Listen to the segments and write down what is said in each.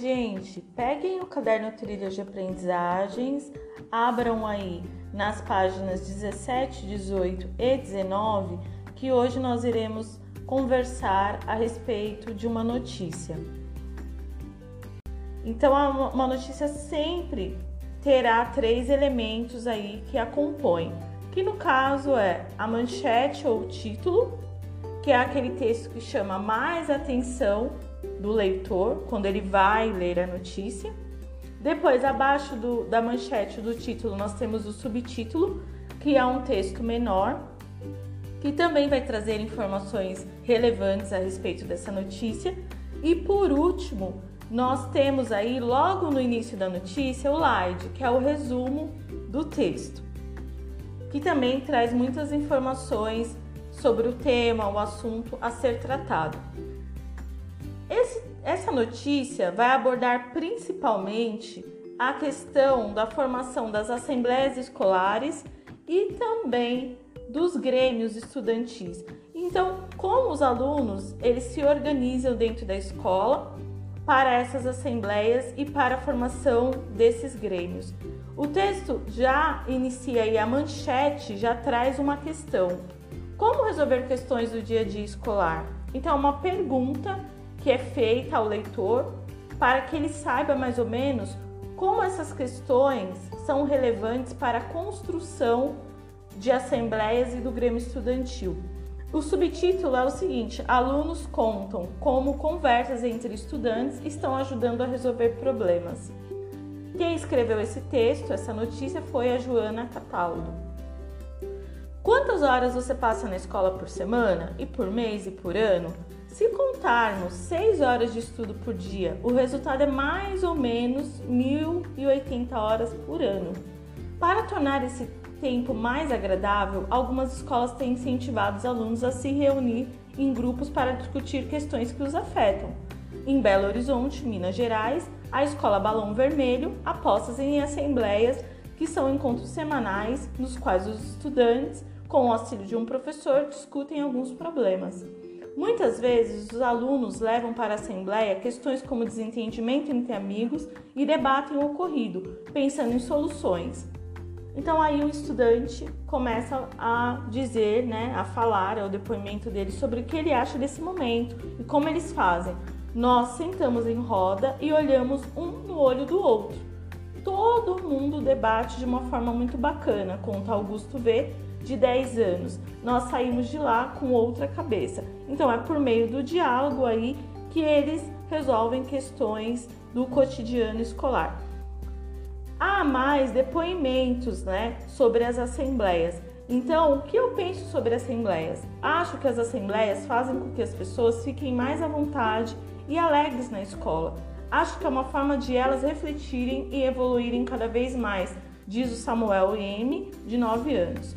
Gente, peguem o caderno Trilha de Aprendizagens, abram aí nas páginas 17, 18 e 19, que hoje nós iremos conversar a respeito de uma notícia. Então, uma notícia sempre terá três elementos aí que a compõem, que no caso é a manchete ou título, que é aquele texto que chama mais atenção do leitor quando ele vai ler a notícia. Depois, abaixo do, da manchete do título, nós temos o subtítulo, que é um texto menor, que também vai trazer informações relevantes a respeito dessa notícia. E por último, nós temos aí logo no início da notícia o slide, que é o resumo do texto, que também traz muitas informações sobre o tema, o assunto a ser tratado. Esse, essa notícia vai abordar principalmente a questão da formação das assembleias escolares e também dos grêmios estudantis. Então, como os alunos eles se organizam dentro da escola para essas assembleias e para a formação desses grêmios. O texto já inicia e a manchete já traz uma questão. Como resolver questões do dia a dia escolar? Então, uma pergunta que é feita ao leitor para que ele saiba mais ou menos como essas questões são relevantes para a construção de assembleias e do Grêmio Estudantil. O subtítulo é o seguinte: Alunos contam como conversas entre estudantes estão ajudando a resolver problemas. Quem escreveu esse texto, essa notícia, foi a Joana Cataldo. Quantas horas você passa na escola por semana e por mês e por ano? Se contarmos 6 horas de estudo por dia, o resultado é mais ou menos 1.080 horas por ano. Para tornar esse tempo mais agradável, algumas escolas têm incentivado os alunos a se reunir em grupos para discutir questões que os afetam. Em Belo Horizonte, Minas Gerais, a Escola Balão Vermelho aposta em assembleias que são encontros semanais nos quais os estudantes, com o auxílio de um professor, discutem alguns problemas. Muitas vezes, os alunos levam para a assembleia questões como desentendimento entre amigos e debatem o ocorrido, pensando em soluções. Então aí o estudante começa a dizer, né, a falar, é o depoimento dele sobre o que ele acha desse momento e como eles fazem. Nós sentamos em roda e olhamos um no olho do outro. Todo mundo debate de uma forma muito bacana, conta Augusto V, de 10 anos. Nós saímos de lá com outra cabeça. Então é por meio do diálogo aí que eles resolvem questões do cotidiano escolar. Há mais depoimentos, né, sobre as assembleias. Então, o que eu penso sobre assembleias? Acho que as assembleias fazem com que as pessoas fiquem mais à vontade e alegres na escola. Acho que é uma forma de elas refletirem e evoluírem cada vez mais, diz o Samuel M, de 9 anos.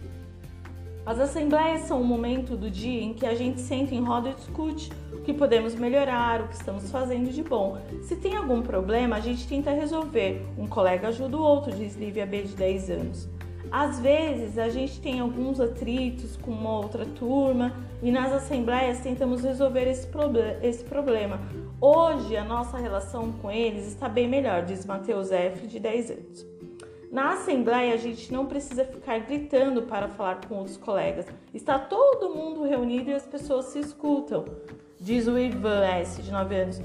As assembleias são o momento do dia em que a gente senta em roda e discute o que podemos melhorar, o que estamos fazendo de bom. Se tem algum problema, a gente tenta resolver. Um colega ajuda o outro, diz Lívia B, de 10 anos. Às vezes a gente tem alguns atritos com uma outra turma e nas assembleias tentamos resolver esse, proble esse problema. Hoje a nossa relação com eles está bem melhor, diz Matheus F, de 10 anos. Na assembleia, a gente não precisa ficar gritando para falar com outros colegas. Está todo mundo reunido e as pessoas se escutam, diz o Ivan S, de 9 anos.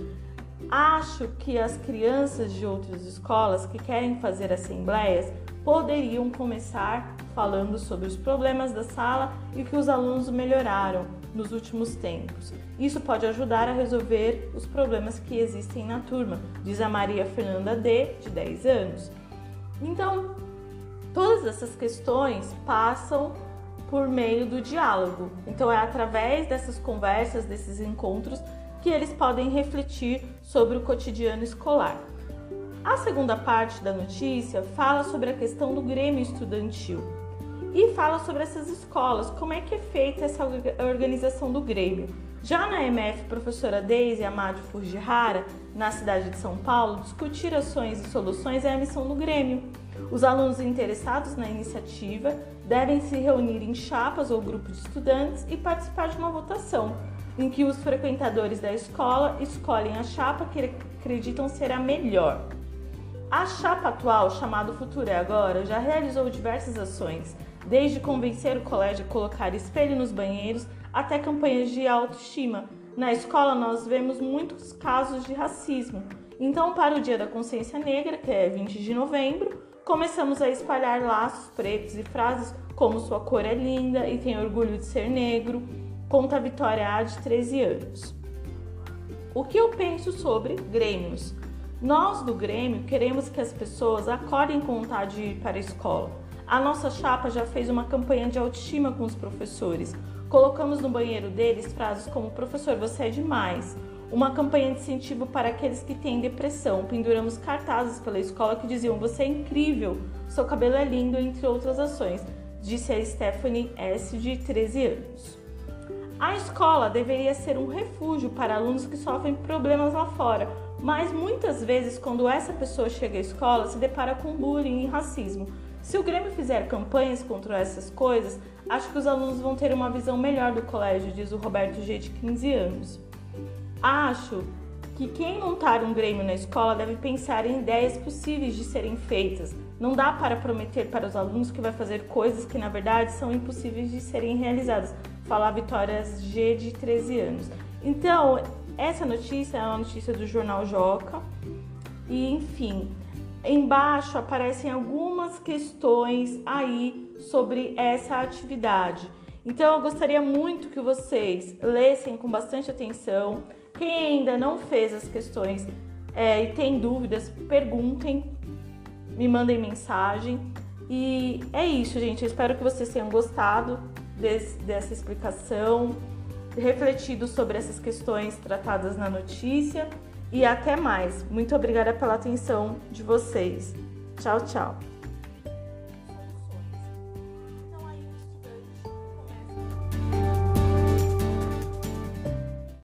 Acho que as crianças de outras escolas que querem fazer assembleias poderiam começar falando sobre os problemas da sala e que os alunos melhoraram nos últimos tempos. Isso pode ajudar a resolver os problemas que existem na turma, diz a Maria Fernanda D, de 10 anos. Então, todas essas questões passam por meio do diálogo. Então, é através dessas conversas, desses encontros, que eles podem refletir sobre o cotidiano escolar. A segunda parte da notícia fala sobre a questão do Grêmio Estudantil e fala sobre essas escolas, como é que é feita essa organização do Grêmio. Já na MF, professora Deise Amado Fujihara, na cidade de São Paulo, discutir ações e soluções é a missão do Grêmio. Os alunos interessados na iniciativa devem se reunir em chapas ou grupos de estudantes e participar de uma votação. em que os frequentadores da escola escolhem a chapa que acreditam ser a melhor. A chapa atual, chamada Futuro é Agora, já realizou diversas ações, desde convencer o colégio a colocar espelho nos banheiros até campanhas de autoestima. Na escola, nós vemos muitos casos de racismo. Então, para o Dia da Consciência Negra, que é 20 de novembro, começamos a espalhar laços pretos e frases como sua cor é linda e tem orgulho de ser negro, conta a Vitória A de 13 anos. O que eu penso sobre Grêmios? Nós do Grêmio queremos que as pessoas acordem com vontade de ir para a escola. A nossa chapa já fez uma campanha de autoestima com os professores. Colocamos no banheiro deles frases como professor, você é demais. Uma campanha de incentivo para aqueles que têm depressão. Penduramos cartazes pela escola que diziam você é incrível, seu cabelo é lindo, entre outras ações, disse a Stephanie S, de 13 anos. A escola deveria ser um refúgio para alunos que sofrem problemas lá fora, mas muitas vezes, quando essa pessoa chega à escola, se depara com bullying e racismo. Se o Grêmio fizer campanhas contra essas coisas, acho que os alunos vão ter uma visão melhor do colégio, diz o Roberto G, de 15 anos. Acho que quem montar um Grêmio na escola deve pensar em ideias possíveis de serem feitas. Não dá para prometer para os alunos que vai fazer coisas que na verdade são impossíveis de serem realizadas. Fala Vitória G, de 13 anos. Então, essa notícia é uma notícia do jornal Joca. E enfim, embaixo aparecem algumas questões aí sobre essa atividade. Então eu gostaria muito que vocês lessem com bastante atenção. Quem ainda não fez as questões é, e tem dúvidas, perguntem, me mandem mensagem. E é isso, gente. Eu espero que vocês tenham gostado desse, dessa explicação refletido sobre essas questões tratadas na notícia e até mais. Muito obrigada pela atenção de vocês. Tchau, tchau.